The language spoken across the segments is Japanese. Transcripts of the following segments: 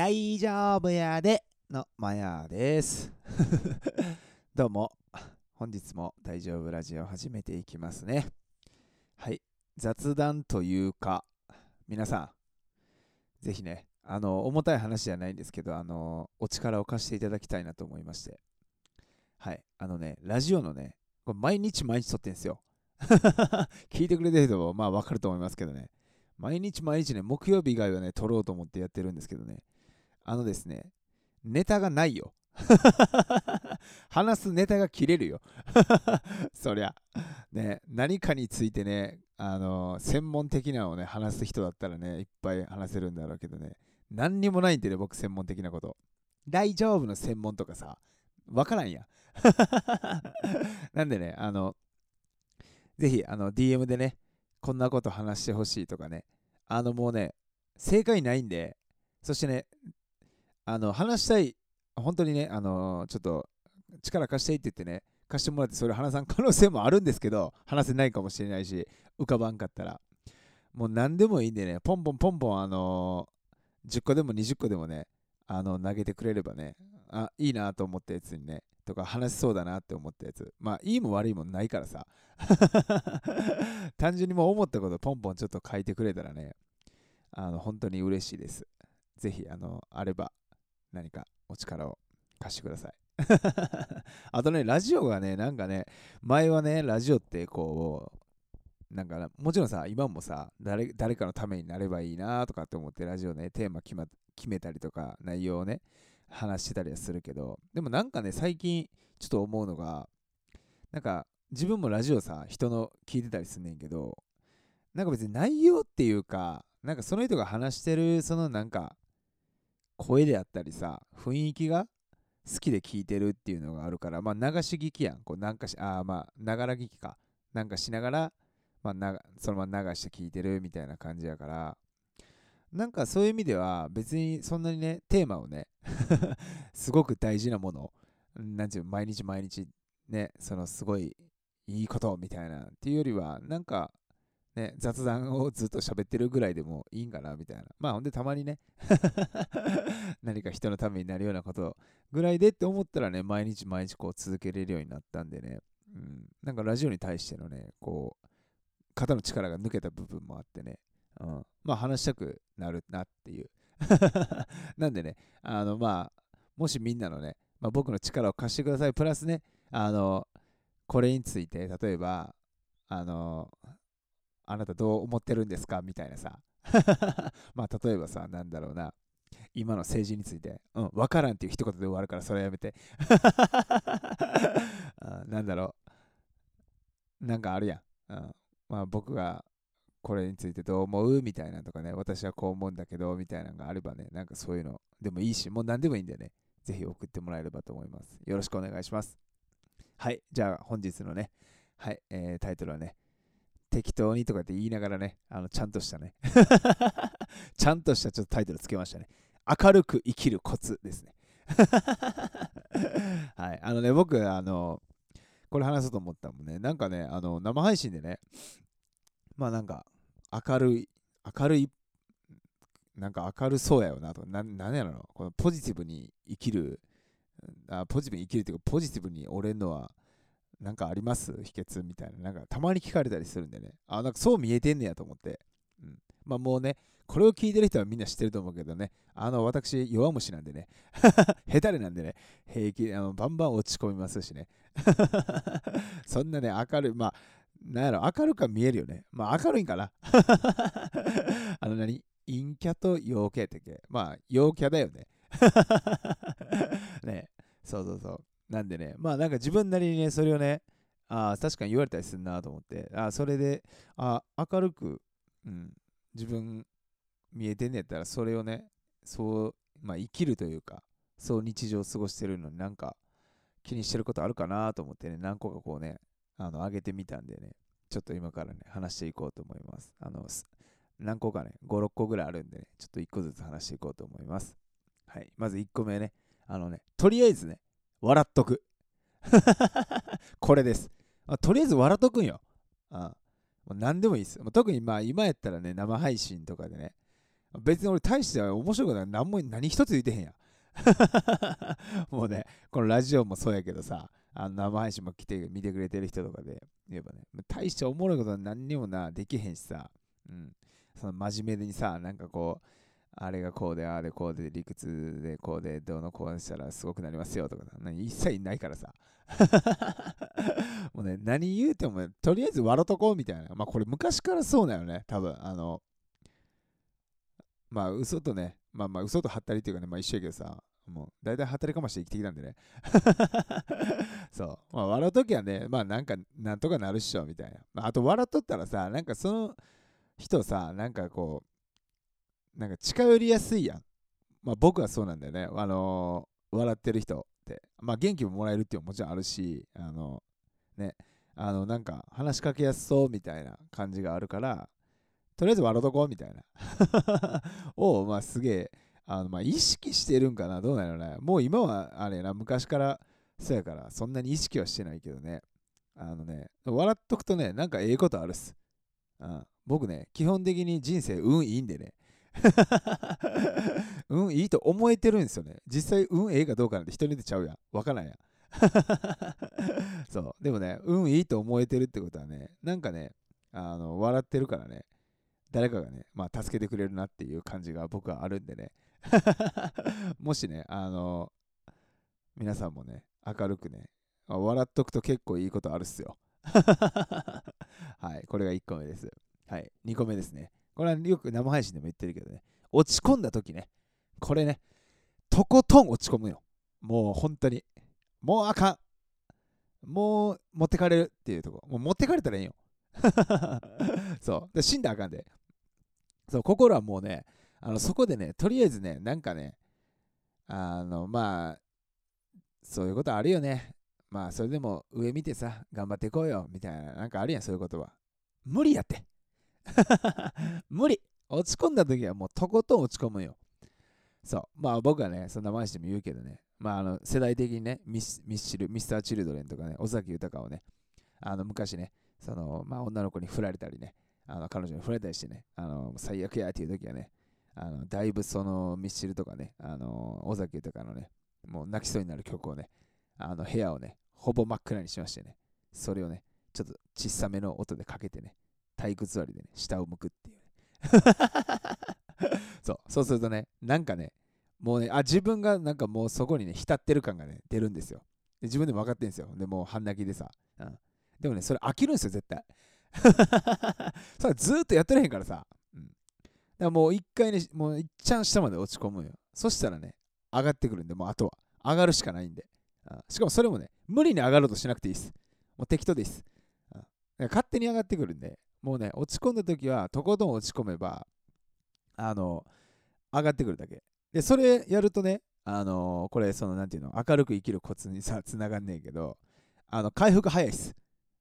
大丈夫やでのマヤです。どうも、本日も大丈夫ラジオ始めていきますね。はい、雑談というか、皆さん、ぜひね、あの、重たい話じゃないんですけど、あの、お力を貸していただきたいなと思いまして。はい、あのね、ラジオのね、これ毎日毎日撮ってんすよ。聞いてくれてる人もまあわかると思いますけどね。毎日毎日ね、木曜日以外はね、撮ろうと思ってやってるんですけどね。あのですね、ネタがないよ。話すネタが切れるよ。そりゃ。ね、何かについてね、あの専門的なのをね、話す人だったらね、いっぱい話せるんだろうけどね、何にもないんでね、僕専門的なこと。大丈夫の専門とかさ、わからんや。なんでね、あの、ぜひ、あの、DM でね、こんなこと話してほしいとかね、あの、もうね、正解ないんで、そしてね、あの、話したい、本当にね、あの、ちょっと、力貸していって言ってね、貸してもらってそれ話さん可能性もあるんですけど、話せないかもしれないし、浮かばんかったら、もう何でもいいんでね、ポンポンポンポン、あの10個でも20個でもね、あの、投げてくれればね、あ、いいなと思ったやつにね、とか話しそうだなって思ったやつ。まあ、いいも悪いもないからさ。単純にもう思ったことポンポンちょっと書いてくれたらね、あの、本当に嬉しいです。ぜひ、あの、あれば、何かお力を貸してください。あとね、ラジオがね、なんかね、前はね、ラジオってこう、なんかもちろんさ、今もさ誰、誰かのためになればいいなとかって思って、ラジオね、テーマ決,、ま、決めたりとか、内容をね、話してたりはするけど、でもなんかね、最近ちょっと思うのが、なんか自分もラジオさ、人の聞いてたりすんねんけど、なんか別に内容っていうか、なんかその人が話してる、そのなんか、声であったりさ、雰囲気が好きで聞いてるっていうのがあるから、まあ流し聞きやん。こうなんかし、あまあ、ながら聞きか。なんかしながら、まあなそのまま流して聞いてるみたいな感じやから、なんかそういう意味では別にそんなにね、テーマをね、すごく大事なもの、なんていう毎日毎日ね、そのすごいいいことみたいなっていうよりは、なんかね、雑談をずっと喋ってるぐらいでもいいんかなみたいな。まあほんでたまにね、何か人のためになるようなことぐらいでって思ったらね、毎日毎日こう続けれるようになったんでね、うん、なんかラジオに対してのね、こう、肩の力が抜けた部分もあってね、うん、まあ話したくなるなっていう。なんでね、あのまあ、もしみんなのね、まあ、僕の力を貸してください。プラスね、あの、これについて、例えば、あの、あなたどう思ってるんですか？みたいなさ。まあ、例えばさ、なんだろうな。今の政治について、うん、わからんっていう一言で終わるから、それはやめて。あなんだろう。なんかあるやん。うん、まあ、僕がこれについてどう思う？みたいなとかね、私はこう思うんだけど、みたいなのがあればね、なんかそういうのでもいいし、もう何でもいいんでね、ぜひ送ってもらえればと思います。よろしくお願いします。はい、じゃあ本日のね、はい、えー、タイトルはね、適当にとかって言いながらね、あのちゃんとしたね、ちゃんとしたちょっとタイトルつけましたね。明るく生きるコツですね。はい、あのね、僕、あの、これ話そうと思ったもんね、なんかね、あの生配信でね、まあなんか、明るい、明るい、なんか明るそうやよなとか、ななんやろな、このポジティブに生きる、あポジティブに生きるっていうか、ポジティブに折れるのは、なんかあります？秘訣みたいな。なんかたまに聞かれたりするんでね。あ、なんかそう見えてんねやと思って。うん。まあもうね、これを聞いてる人はみんな知ってると思うけどね。あの、私、弱虫なんでね。下手れなんでね。平気、あのバンバン落ち込みますしね。そんなね、明るい、まあ、なんやろ、明るくは見えるよね。まあ明るいんかな。あの何？陰キャと陽キャってけ？まあ、陽キャだよね。ねそうそうそう。なんでね、まあなんか自分なりにね、それをね、ああ確かに言われたりするなと思って、あそれで、あ明るく、うん、自分見えてんねやったら、それをね、そう、まあ生きるというか、そう日常を過ごしてるのになんか気にしてることあるかなと思ってね、何個かこうね、あの、上げてみたんでね、ちょっと今からね、話していこうと思います。あの、何個かね、5、6個ぐらいあるんでね、ちょっと1個ずつ話していこうと思います。はい、まず1個目ね、あのね、とりあえずね、笑っとく。これです。あとりあえず笑っとくんよ。あもう何でもいいです。もう特にまあ今やったらね、生配信とかでね、別に俺大して面白いことは何も何一つ言ってへんやん。もうね、このラジオもそうやけどさ、あの生配信も来て見てくれてる人とかで言えばね、大しておもろいことは何にもな、できへんしさ、うん、その真面目にさ、なんかこう、あれがこうで、ああでこうで、理屈でこうで、どうのこうしたらすごくなりますよとか一切ないからさ。もうね、何言うても、とりあえず笑っとこうみたいな。まあこれ昔からそうだよね、多分。あの、まあ嘘とね、まあまあ嘘とはったりっていうかね、まあ一緒やけどさ、もう大体はったりかまして生きてきたんでね。そう。まあ笑うときはね、まあなんかなんとかなるっしょみたいな。まあ、あと笑っとったらさ、なんかその人さ、なんかこう、なんか近寄りやすいやん。まあ僕はそうなんだよね。あのー、笑ってる人って。まあ元気ももらえるっていうのももちろんあるし、あのね、あのなんか話しかけやすそうみたいな感じがあるから、とりあえず笑うとこうみたいな。を、まあすげえ、あのまあ意識してるんかなどうなのね。もう今はあれな、昔からそうやから、そんなに意識はしてないけどね。あのね、笑っとくとね、なんかええことあるっす。うん、僕ね、基本的に人生運いいんでね。運 いいと思えてるんですよね。実際運ええかどうかなんて人に出ちゃうやん。わからんやん。そう。でもね、運いいと思えてるってことはね、なんかね、あの笑ってるからね、誰かがね、まあ、助けてくれるなっていう感じが僕はあるんでね。もしね、あの、皆さんもね、明るくね、笑っとくと結構いいことあるっすよ。はい、これが1個目です。はい、2個目ですね。これはよく生配信でも言ってるけどね、落ち込んだ時ね、これね、とことん落ち込むよ。もう本当に。もうあかん。もう持ってかれるっていうとこ。もう持ってかれたらいいよ。そう。で死んだらあかんで。そう、心はもうね、あのそこでね、とりあえずね、なんかね、あの、まあ、そういうことあるよね。まあ、それでも上見てさ、頑張っていこうよ、みたいな、なんかあるやん、そういうことは。無理やって。無理。落ち込んだ時はもうとことん落ち込むよ。そう。まあ僕はね、そんな話でも言うけどね、まああの世代的にね、ミスミスチル、ミスター・チルドレンとかね、尾崎豊をね、あの昔ね、その、まあ女の子に振られたりね、あの彼女に振られたりしてね、あの最悪やっていう時はね、あのだいぶそのミスチルとかね、あの尾崎豊のね、もう泣きそうになる曲をね、あの部屋をね、ほぼ真っ暗にしましてね、それをね、ちょっと小さめの音でかけてね、体育座りでね、下を向くっていうね。そう、そうするとね、なんかね、もうね、あ、自分がなんかもうそこにね、浸ってる感がね、出るんですよ。で自分でも分かってるんですよ。でもう半泣きでさ。うん、でもね、それ飽きるんですよ、絶対。それずっとやってらへんからさ。うん、だからもう一回ね、もういっちゃん下まで落ち込むよ。そしたらね、上がってくるんで、もうあとは上がるしかないんで。うん、しかもそれもね、無理に上がろうとしなくていいです。もう適当です。うん、勝手に上がってくるんで、もうね、落ち込んだ時は、とことん落ち込めば、あの、上がってくるだけ。で、それやるとね、あのこれ、その、なんていうの、明るく生きるコツにさ、つながんねえけど、あの、回復早いっす。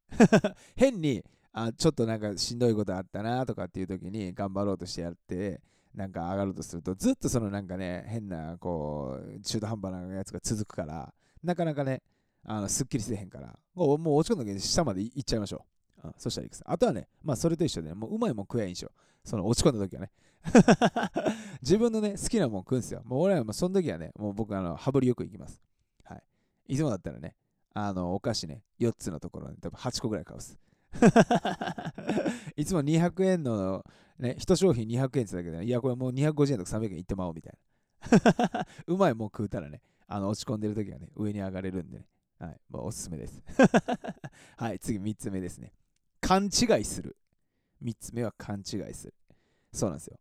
変に、あちょっとなんかしんどいことあったなとかっていう時に頑張ろうとしてやってなんか上がろうとするとずっとそのなんかね変なこう中途半端なやつが続くからなかなかねあのすっきりせえへんからもう落ち込んだ時に下まで行っちゃいましょう、うん、そしたらいくさ。あとはねまあそれと一緒で、ね、もううまいもん食えんしょその落ち込んだ時はね。自分のね好きなもん食うんすよ。もう俺はもうその時はねもう僕あの羽振りよく行きます。はい。いつもだったらねあのお菓子ね4つのところに多分8個ぐらい買うっす。いつも200円の、ね、1商品200円って言ったけど、いや、これもう250円とか300円いってまおうみたいな。うまいもん食うたらね、あの落ち込んでる時はね、上に上がれるんでね。はい、まあ、おすすめです。はい、次3つ目ですね。勘違いする。3つ目は勘違いする。そうなんですよ。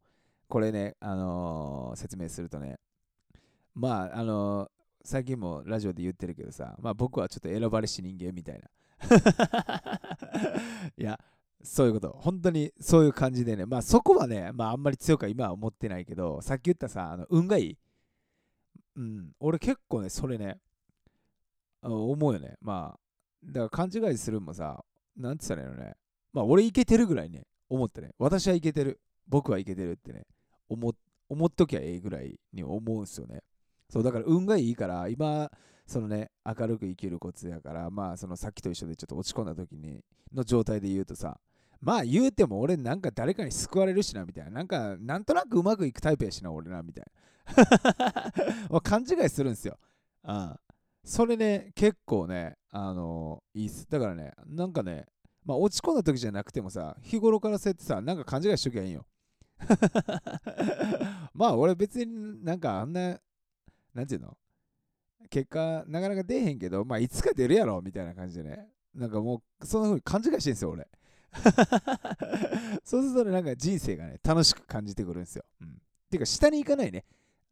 これね、あのー、説明するとね、まあ、あのー、最近もラジオで言ってるけどさ、まあ僕はちょっと選ばれし人間みたいな。いや、そういうこと。本当にそういう感じでね。まあそこはね、まああんまり強くは今は思ってないけど、さっき言ったさ、あの運がいい。うん、俺結構ね、それね、思うよね。まあ、だから勘違いするもさ、なんて言ったらいいのね。まあ俺いけてるぐらいね、思ってね。私はいけてる。僕はいけてるってね、思思っときゃええぐらいに思うんすよね。そう、だから運がいいから、今、そのね、明るく生きるコツやから、まあ、そのさっきと一緒でちょっと落ち込んだ時にの状態で言うとさ、まあ言うても俺なんか誰かに救われるしなみたいな。なんかなんとなくうまくいくタイプやしな俺なみたいな。勘違いするんすよ。うん。それね、結構ね、あの、いいっす。だからね、なんかね、まあ落ち込んだ時じゃなくてもさ、日頃からそうやってさ、なんか勘違いしときゃいいんよ。まあ俺別になんかあんな、なんていうの？結果なかなか出へんけど、まあいつか出るやろみたいな感じでね。なんかもうそんな風に勘違いしてんすよ俺。そうするとね、なんか人生がね、楽しく感じてくるんですよ。うん。ていうか下に行かないね。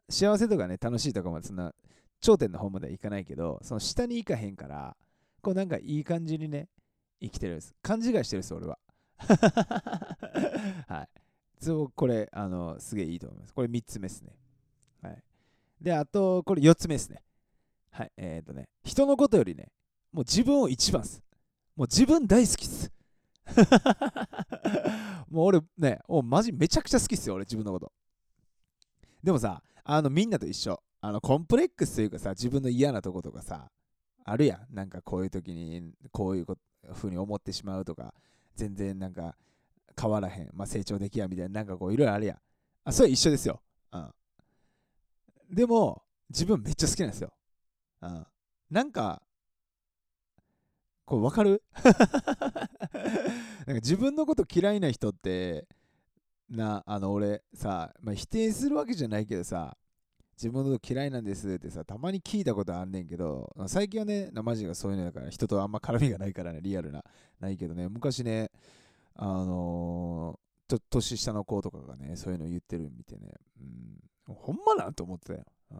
幸せとかね、楽しいとかまでそんな頂点の方までは行かないけど、その下に行かへんから、こうなんかいい感じにね、生きてるんです。勘違いしてるんです、俺は。はい。そう、これ、あの、すげえいいと思います。これ3つ目ですね。はい。で、あと、これ4つ目ですね。はい。えっ、ー、とね、人のことよりね、もう自分を一番っす。もう自分大好きっす。もう俺ね、もうマジめちゃくちゃ好きっすよ、俺自分のこと。でもさ、あのみんなと一緒。あのコンプレックスというかさ、自分の嫌なとことかさ、あるやん。なんかこういう時にこういうふうに思ってしまうとか、全然なんか変わらへん。まあ成長できやみたいな、なんかこういろいろあるやん。あ、それ一緒ですよ。うん。でも、自分めっちゃ好きなんですよ。うん。なんか、これ分かる？なんか自分のこと嫌いな人ってなあの俺さ、まあ、否定するわけじゃないけどさ自分のこと嫌いなんですってさたまに聞いたことあんねんけど最近はねマジがそういうのだから人とあんま絡みがないからねリアルなないけどね昔ねあのー、と年下の子とかがねそういうの言ってるみたいねうんほんまなんと思ってたよ、うん、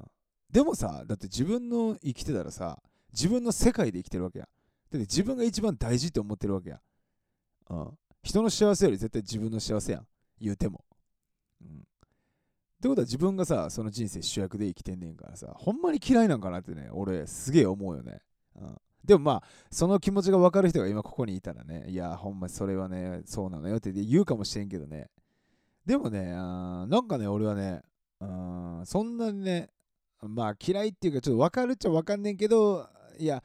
でもさだって自分の生きてたらさ自分の世界で生きてるわけやだって自分が一番大事って思ってるわけや。うん。人の幸せより絶対自分の幸せやん。言うても。うん。ってことは自分がさ、その人生主役で生きてんねんからさ、ほんまに嫌いなんかなってね、俺すげえ思うよね。うん。でもまあ、その気持ちが分かる人が今ここにいたらね、いや、ほんまそれはね、そうなのよって言うかもしれんけどね。でもね、あなんかね、俺はね、うんそんなにね、まあ嫌いっていうか、ちょっと分かるっちゃ分かんねんけど、いや、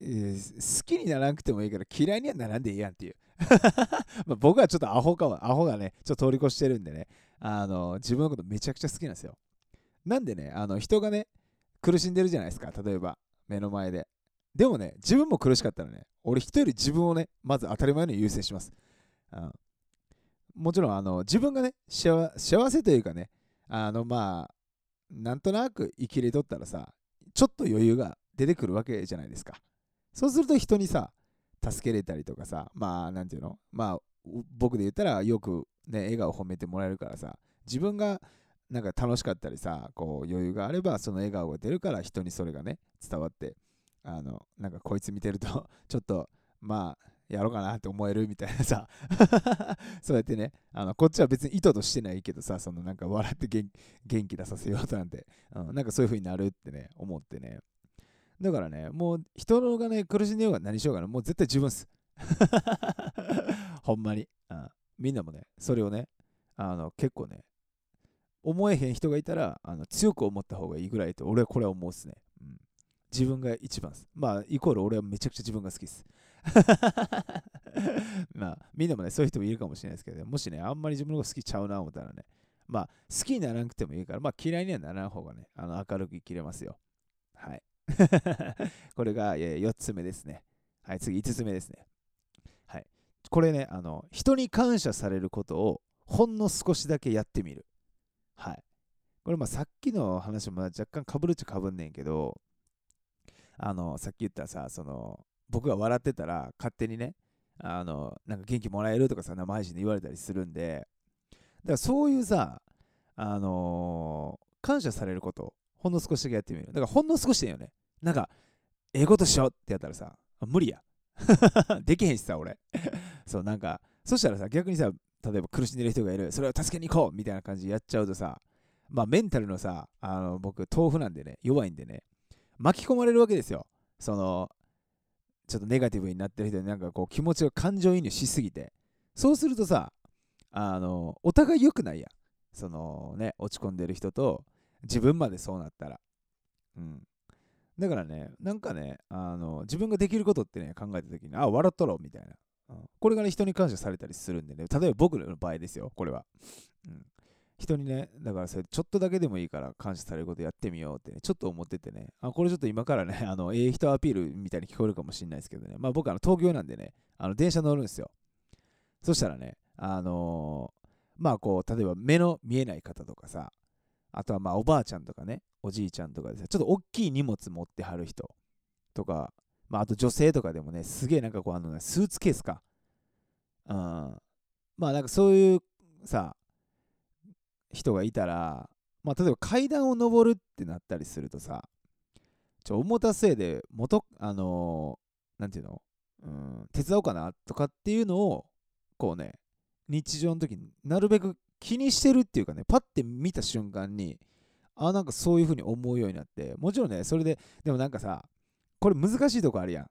えー、好きにならなくてもいいから嫌いにはならんでいいやんっていう ま僕はちょっとアホかは、アホがね、ちょっと通り越してるんでね、あの、自分のことめちゃくちゃ好きなんですよ。なんでね、あの、人がね、苦しんでるじゃないですか、例えば、目の前で。でもね、自分も苦しかったらね、俺人より自分をね、まず当たり前に優先します。あもちろん、あの、自分がね、幸せというかね、あの、まあ、なんとなく生きれとったらさ、ちょっと余裕が出てくるわけじゃないですか。そうすると人にさ、助けれたりとかさ、まあ、なんていうの？まあ、僕で言ったらよくね、笑顔褒めてもらえるからさ、自分がなんか楽しかったりさ、こう余裕があればその笑顔が出るから人にそれがね、伝わって、あの、なんかこいつ見てると ちょっと、まあ、やろうかなって思えるみたいなさ そうやってね、あのこっちは別に意図としてないけどさ、そのなんか笑って元気出させようとなんて、うん、なんかそういう風になるってね、思ってね、だからね、もう人のがね、苦しんでようが何しようがね、もう絶対自分っす。ほんまに、うん。みんなもね、それをね、あの結構ね、思えへん人がいたらあの強く思った方がいいぐらいと俺はこれは思うっすね。うん、自分が一番っす。まあ、イコール俺はめちゃくちゃ自分が好きっす。まあ、みんなもね、そういう人もいるかもしれないですけど、ね、もしね、あんまり自分のこと好きちゃうな思ったらね、まあ、好きにならなくてもいいから、まあ、嫌いにはならん方がね、あの明るく生きれますよ。はい。これが4つ目ですね。はい、次5つ目ですね。はい。これね、あの、人に感謝されることをほんの少しだけやってみる。はい。これまあさっきの話も若干かぶるっちゃかぶんねんけど、あの、さっき言ったさ、その、僕が笑ってたら勝手にね、あの、なんか元気もらえるとかさ、生配信で言われたりするんで、だからそういうさ、あのー、感謝されることほんの少しだけやってみる。だからほんの少しだよね。なんか、ええことしようってやったらさ、無理や。できへんしさ、俺。そう、なんか、そしたらさ、逆にさ、例えば苦しんでる人がいる、それを助けに行こうみたいな感じでやっちゃうとさ、まあメンタルのさ、あの僕、豆腐なんでね、弱いんでね、巻き込まれるわけですよ。その、ちょっとネガティブになってる人になんかこう気持ちが感情移入しすぎて、そうするとさ、あの、お互い良くないや。そのね、落ち込んでる人と、自分までそうなったら。うん。だからね、なんかね、あの自分ができることってね、考えた時に、あ、笑っとろうみたいな。うん、これがね、人に感謝されたりするんでね、例えば僕の場合ですよ、これは。うん、人にね、だからそれちょっとだけでもいいから感謝されることやってみようってね、ちょっと思っててね、あこれちょっと今からね、あの、ええ人アピールみたいに聞こえるかもしれないですけどね、まあ僕あの東京なんでね、あの電車乗るんですよ。そしたらね、あのー、まあこう、例えば目の見えない方とかさ、あとはまあおばあちゃんとかね、おじいちゃんとかでさ、ちょっと大きい荷物持ってはる人とか、まああと女性とかでもね、すげえなんかこうあのね、スーツケースか。うん。まあなんかそういうさ、人がいたら、まあ、例えば階段を上るってなったりするとさ、ちょ、重たせいで、元、あのー、なんていうの？うん、手伝おうかなとかっていうのを、こうね、日常の時になるべく気にしてるっていうかね、パッて見た瞬間に、あ、なんかそういう風に思うようになって、もちろんね、それで、でもなんかさ、これ難しいとこあるやん。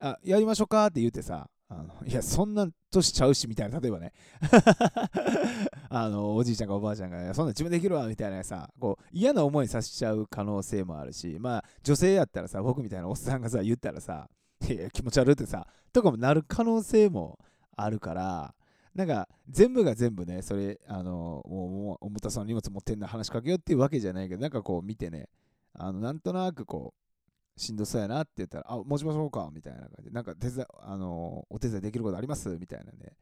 あ、やりましょうかって言ってさ、あのいや、そんな年ちゃうし、みたいな、例えばね あの、おじいちゃんかおばあちゃんが、そんな自分できるわ、みたいなさ、こう、嫌な思いさせちゃう可能性もあるし、まあ、女性やったらさ、僕みたいなおっさんがさ、言ったらさ、いや、気持ち悪いってさ、とかもなる可能性もあるから、なんか、全部が全部ね、それ、あの、もう、重たそうな荷物持ってんの話しかけようっていうわけじゃないけど、なんかこう見てね、あの、なんとなくこう、しんどそうやなって言ったら、あ、持ちましょうかみたいな感じで、なんか手伝あのお手伝いできることありますみたいなね、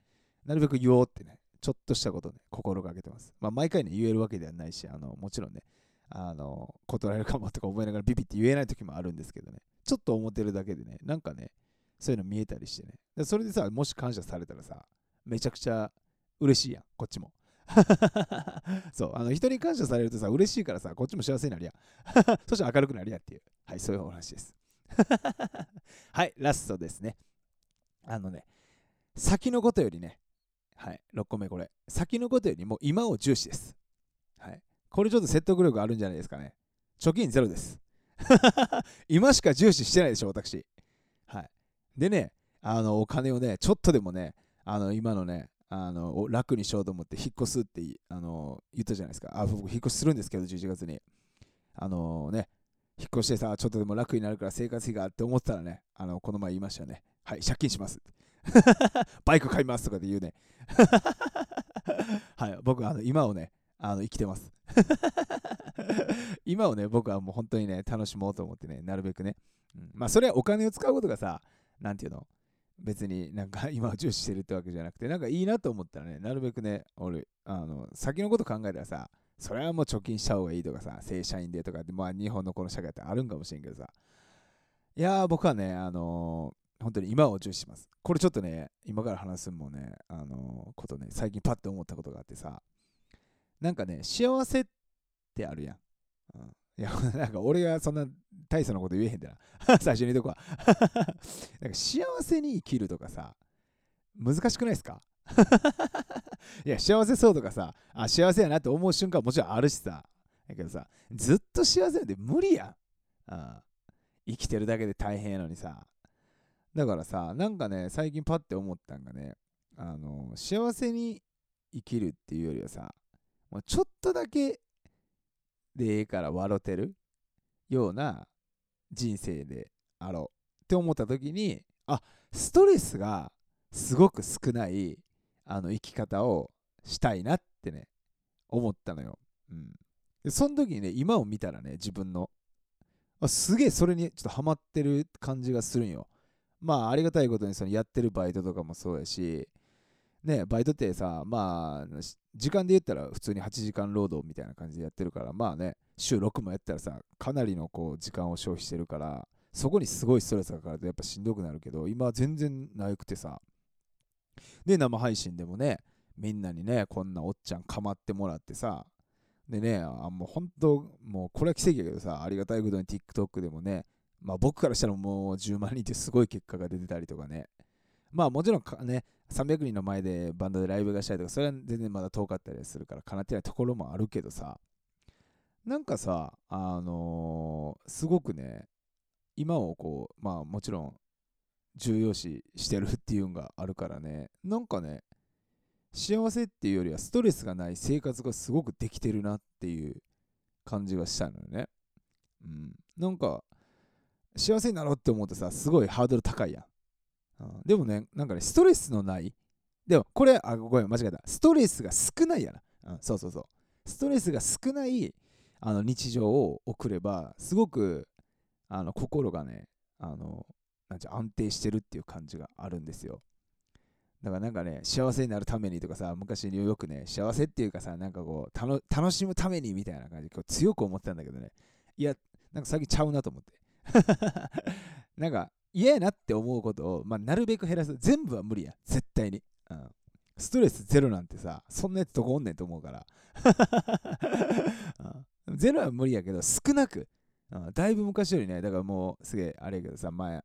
なるべく言おうってね、ちょっとしたことね、心がけてます。まあ、毎回ね、言えるわけではないし、あのもちろんね、あの断られるかもとか思いながらビビって言えない時もあるんですけどね、ちょっと思ってるだけでね、なんかね、そういうの見えたりしてね、それでさ、もし感謝されたらさ、めちゃくちゃ嬉しいやん、こっちも。そう、あの人に感謝されるとさ、嬉しいからさ、こっちも幸せになるや。そして明るくなるやっていう、はい、そういうお話です。はい、ラストですね。あのね、先のことよりね、はい、6個目これ、先のことよりも今を重視です。はい、これちょっと説得力あるんじゃないですかね。貯金ゼロです。今しか重視してないでしょ、私。はい。でね、あの、お金をね、ちょっとでもね、あの、今のね、あの楽にしようと思って引っ越すってあの言ったじゃないですか。あ、僕引っ越しするんですけど、11月に。あのね、引っ越してさ、ちょっとでも楽になるから生活費がって思ったらね、あのこの前言いましたよね。はい、借金します。バイク買いますとかで言うね。はい、僕、あの今をね、あの生きてます。今をね、僕はもう本当にね、楽しもうと思ってね、なるべくね。うん、まあ、それはお金を使うことがさ、なんていうの、別になんか今は重視してるってわけじゃなくて、なんかいいなと思ったらね、なるべくね、俺、あの、先のこと考えたらさ、それはもう貯金した方がいいとかさ、正社員でとかって、まあ日本のこの社会ってあるんかもしれんけどさ、いやー、僕はね、あのー、本当に今を重視します。これちょっとね、今から話すもね、あのー、ことね、最近パッて思ったことがあってさ、なんかね、幸せってあるやん。うん、いや、なんか俺がそんな大層なこと言えへんだな。最初に言うとこは なんか幸せに生きるとかさ、難しくないですか？いや、幸せそうとかさ、あ、幸せやなって思う瞬間もちろんあるしさ。だけどさ、ずっと幸せなんて無理やん。あ生きてるだけで大変やのにさ。だからさ、なんかね、最近パッて思ったんがね、あの、幸せに生きるっていうよりはさ、もうちょっとだけでええから笑てる？ような人生であろうって思った時にあストレスがすごく少ないあの生き方をしたいなってね思ったのよ、うん、でその時にね今を見たらね自分のあすげえそれにちょっとハマってる感じがするんよ。まあありがたいことにそのやってるバイトとかもそうやしね、バイトってさ、まあ、時間で言ったら普通に8時間労働みたいな感じでやってるから、まあね、週6もやったらさ、かなりのこう時間を消費してるから、そこにすごいストレスがかかるとやっぱしんどくなるけど、今は全然なくてさ、で、生配信でもね、みんなにね、こんなおっちゃんかまってもらってさ、でね、あもう本当、もうこれは奇跡やけどさ、ありがたいことに TikTok でもね、まあ僕からしたらもう10万人ってすごい結果が出てたりとかね、まあもちろんね、300人の前でバンドでライブがしたりとか、それは全然まだ遠かったりするから、かなってないところもあるけどさ、なんかさ、あのー、すごくね、今をこう、まあもちろん重要視してるっていうのがあるからね、なんかね、幸せっていうよりはストレスがない生活がすごくできてるなっていう感じがしたのよね。うん。なんか、幸せになろうって思うとさ、すごいハードル高いやん。うん、でもね、なんかね、ストレスのない。でも、これ、あ、ごめん、間違えた。ストレスが少ないやな。うん、そうそうそう。ストレスが少ないあの日常を送れば、すごくあの心がね、あのなんちゃ安定してるっていう感じがあるんですよ。だからなんかね、幸せになるためにとかさ、昔によくね、幸せっていうかさ、なんかこう、楽しむためにみたいな感じで強く思ってたんだけどね、いや、なんか最近ちゃうなと思って。なんか嫌やなって思うことを、まあ、なるべく減らす。全部は無理や。絶対に。うん。ストレスゼロなんてさ、そんなやつどこおんねんと思うから。うん、ゼロは無理やけど、少なく、うん、だいぶ昔よりね、だからもうすげえあれやけどさ、前、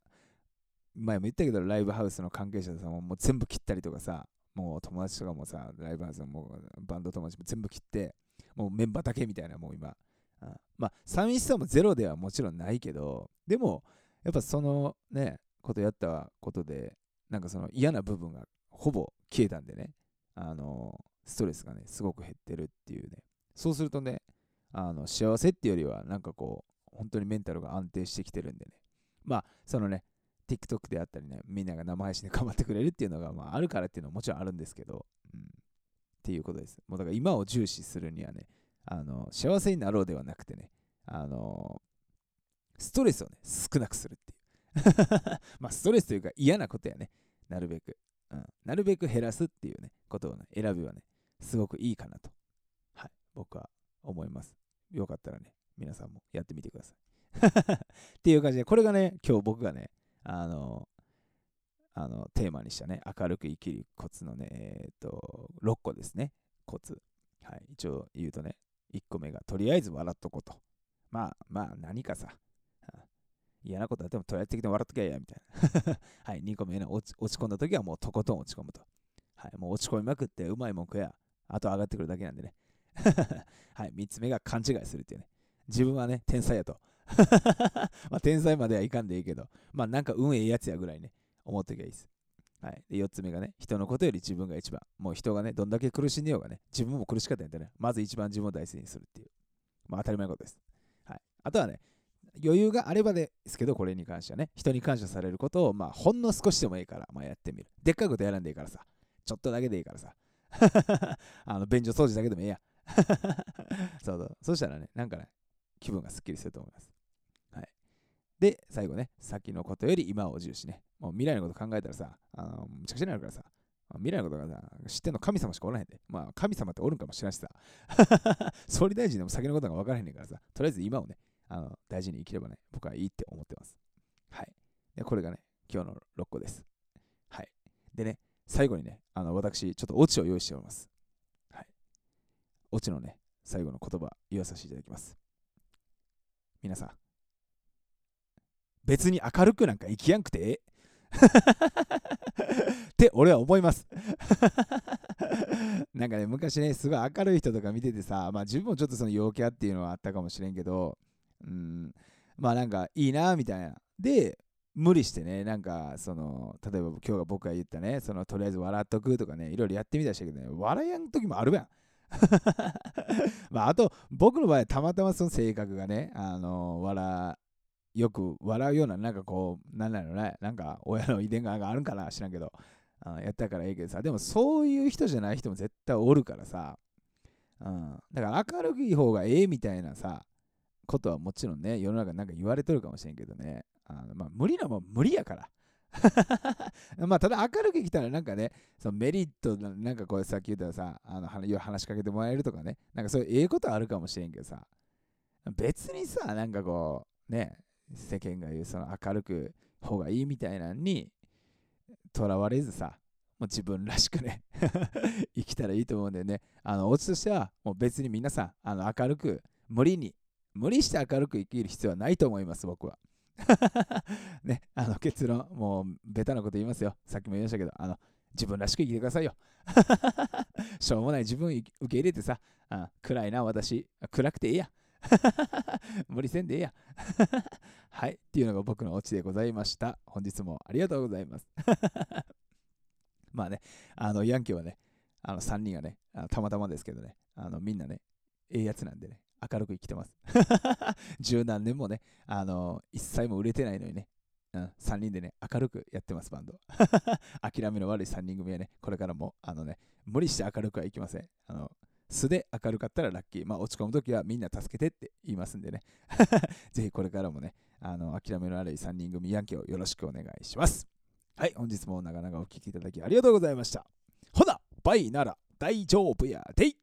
前も言ったけど、ライブハウスの関係者さん、もう全部切ったりとかさ、もう友達とかもさ、ライブハウスのもうバンド友達も全部切って、もうメンバーだけみたいな、もう今。うん、まあ、寂しさもゼロではもちろんないけど、でも、やっぱそのね、ことやったことで、なんかその嫌な部分がほぼ消えたんでね、あの、ストレスがね、すごく減ってるっていうね。そうするとね、あの幸せっていうよりは、なんかこう、本当にメンタルが安定してきてるんでね。まあ、そのね、TikTok であったりね、みんなが生配信で頑張ってくれるっていうのが、まあ、あるからっていうのはもちろんあるんですけど、うん。っていうことです。もうだから今を重視するにはね、あの、幸せになろうではなくてね、あの、ストレスをね、少なくするっていう。まあ、ストレスというか嫌なことやね、なるべく。うん、なるべく減らすっていうね、ことをね、選べばね、すごくいいかなと、はい、僕は思います。よかったらね、皆さんもやってみてください。っていう感じで、これがね、今日僕がね、あの、あのテーマにしたね、明るく生きるコツのね、えっ、と、6個ですね、コツ。はい、一応言うとね、1個目が、とりあえず笑っとこうと。まあまあ、何かさ、嫌なことあってもとりあえず的に笑っときゃいいや、みたいな。はい、2個目ね落ち、落ち込んだ時はもうとことん落ち込むと。はい、もう落ち込みまくってうまいもん食や、あと上がってくるだけなんでね。はい、3つ目が勘違いするっていうね。自分はね、天才やと。まあ、天才まではいかんでいいけど、まあなんか運ええやつやぐらいね、思ってきゃいいです。はい、で4つ目がね、人のことより自分が一番。もう人がね、どんだけ苦しんでようがね、自分も苦しかったんでね、まず一番自分を大切にするっていう。まあ当たり前のことです。はい。あとはね、余裕があればですけど、これに関してはね、人に感謝されることを、まあ、ほんの少しでもいいから、まあ、やってみる。でっかいことやらんでいいからさ、ちょっとだけでいいからさ、あの便所掃除だけでもいいや。そうそう。そしたらね、なんかね、気分がすっきりすると思います。はい。で、最後ね、先のことより今を重視ね。もう未来のこと考えたらさ、あのむちゃくちゃになるからさ、未来のことがさ、知ってんの神様しかおらへんで。まあ、神様っておるんかもしれんしさ。総理大臣でも先のことが分からへんねんからさ、とりあえず今をね、あの大事に生きればね、僕はいいって思ってます。はい。で、これがね、今日の6個です。はい。でね、最後にね、あの私、ちょっとオチを用意しております。はい。オチのね、最後の言葉、言わさせていただきます。皆さん、別に明るくなんか生きやんくてええ？って俺は思います なんかね、昔ね、すごい明るい人とか見ててさ、まあ自分もちょっとその陽キャっていうのはあったかもしれんけど、うん、まあなんかいいなみたいな。で、無理してね、なんかその、例えば今日が僕が言ったね、そのとりあえず笑っとくとかね、いろいろやってみたりしたけどね、笑いやん時もあるやん。まああと、僕の場合たまたまその性格がね、あの、笑、よく笑うような、なんかこう、なんなのね、なんか親の遺伝があるんかな、知らんけど、あやったからいいけどさ、でもそういう人じゃない人も絶対おるからさ、うん、だから明るい方がええみたいなさ、ことはもちろんね、世の中なんか言われてるかもしれんけどね、あのまあ、無理なもん無理やから。まあ、ただ明るく来たらなんかね、そのメリット、なんかこうさっき言ったらさ、あの話しかけてもらえるとかね、なんかそういうええことあるかもしれんけどさ、別にさ、なんかこう、ね、世間が言うその明るく方がいいみたいなのにとらわれずさ、もう自分らしくね 生きたらいいと思うんだよね。あの、オチとしては、もう別に皆さん、あの明るく、無理に無理して明るく生きる必要はないと思います、僕は。ね、あの結論、もうベタなこと言いますよ。さっきも言いましたけど、あの自分らしく生きてくださいよ。しょうもない自分受け入れてさ、あ暗いな、私、暗くていいや。無理せんでいいや。はい、っていうのが僕のオチでございました。本日もありがとうございます。まあね、あのヤンキーはね、あの3人がね、たまたまですけどね、あのみんなね、ええやつなんでね、明るく生きてます。十何年もね、あの、一切も売れてないのにね、うん、3人でね、明るくやってます、バンド。諦めの悪い3人組はね、これからも、あのね、無理して明るくはいきません。あの、素で明るかったらラッキー。まあ、落ち込むときはみんな助けてって言いますんでね。ぜひこれからもね、あの、諦めの悪い3人組ヤンキーをよろしくお願いします。はい、本日も長々お聴きいただきありがとうございました。ほな、バイなら大丈夫やでい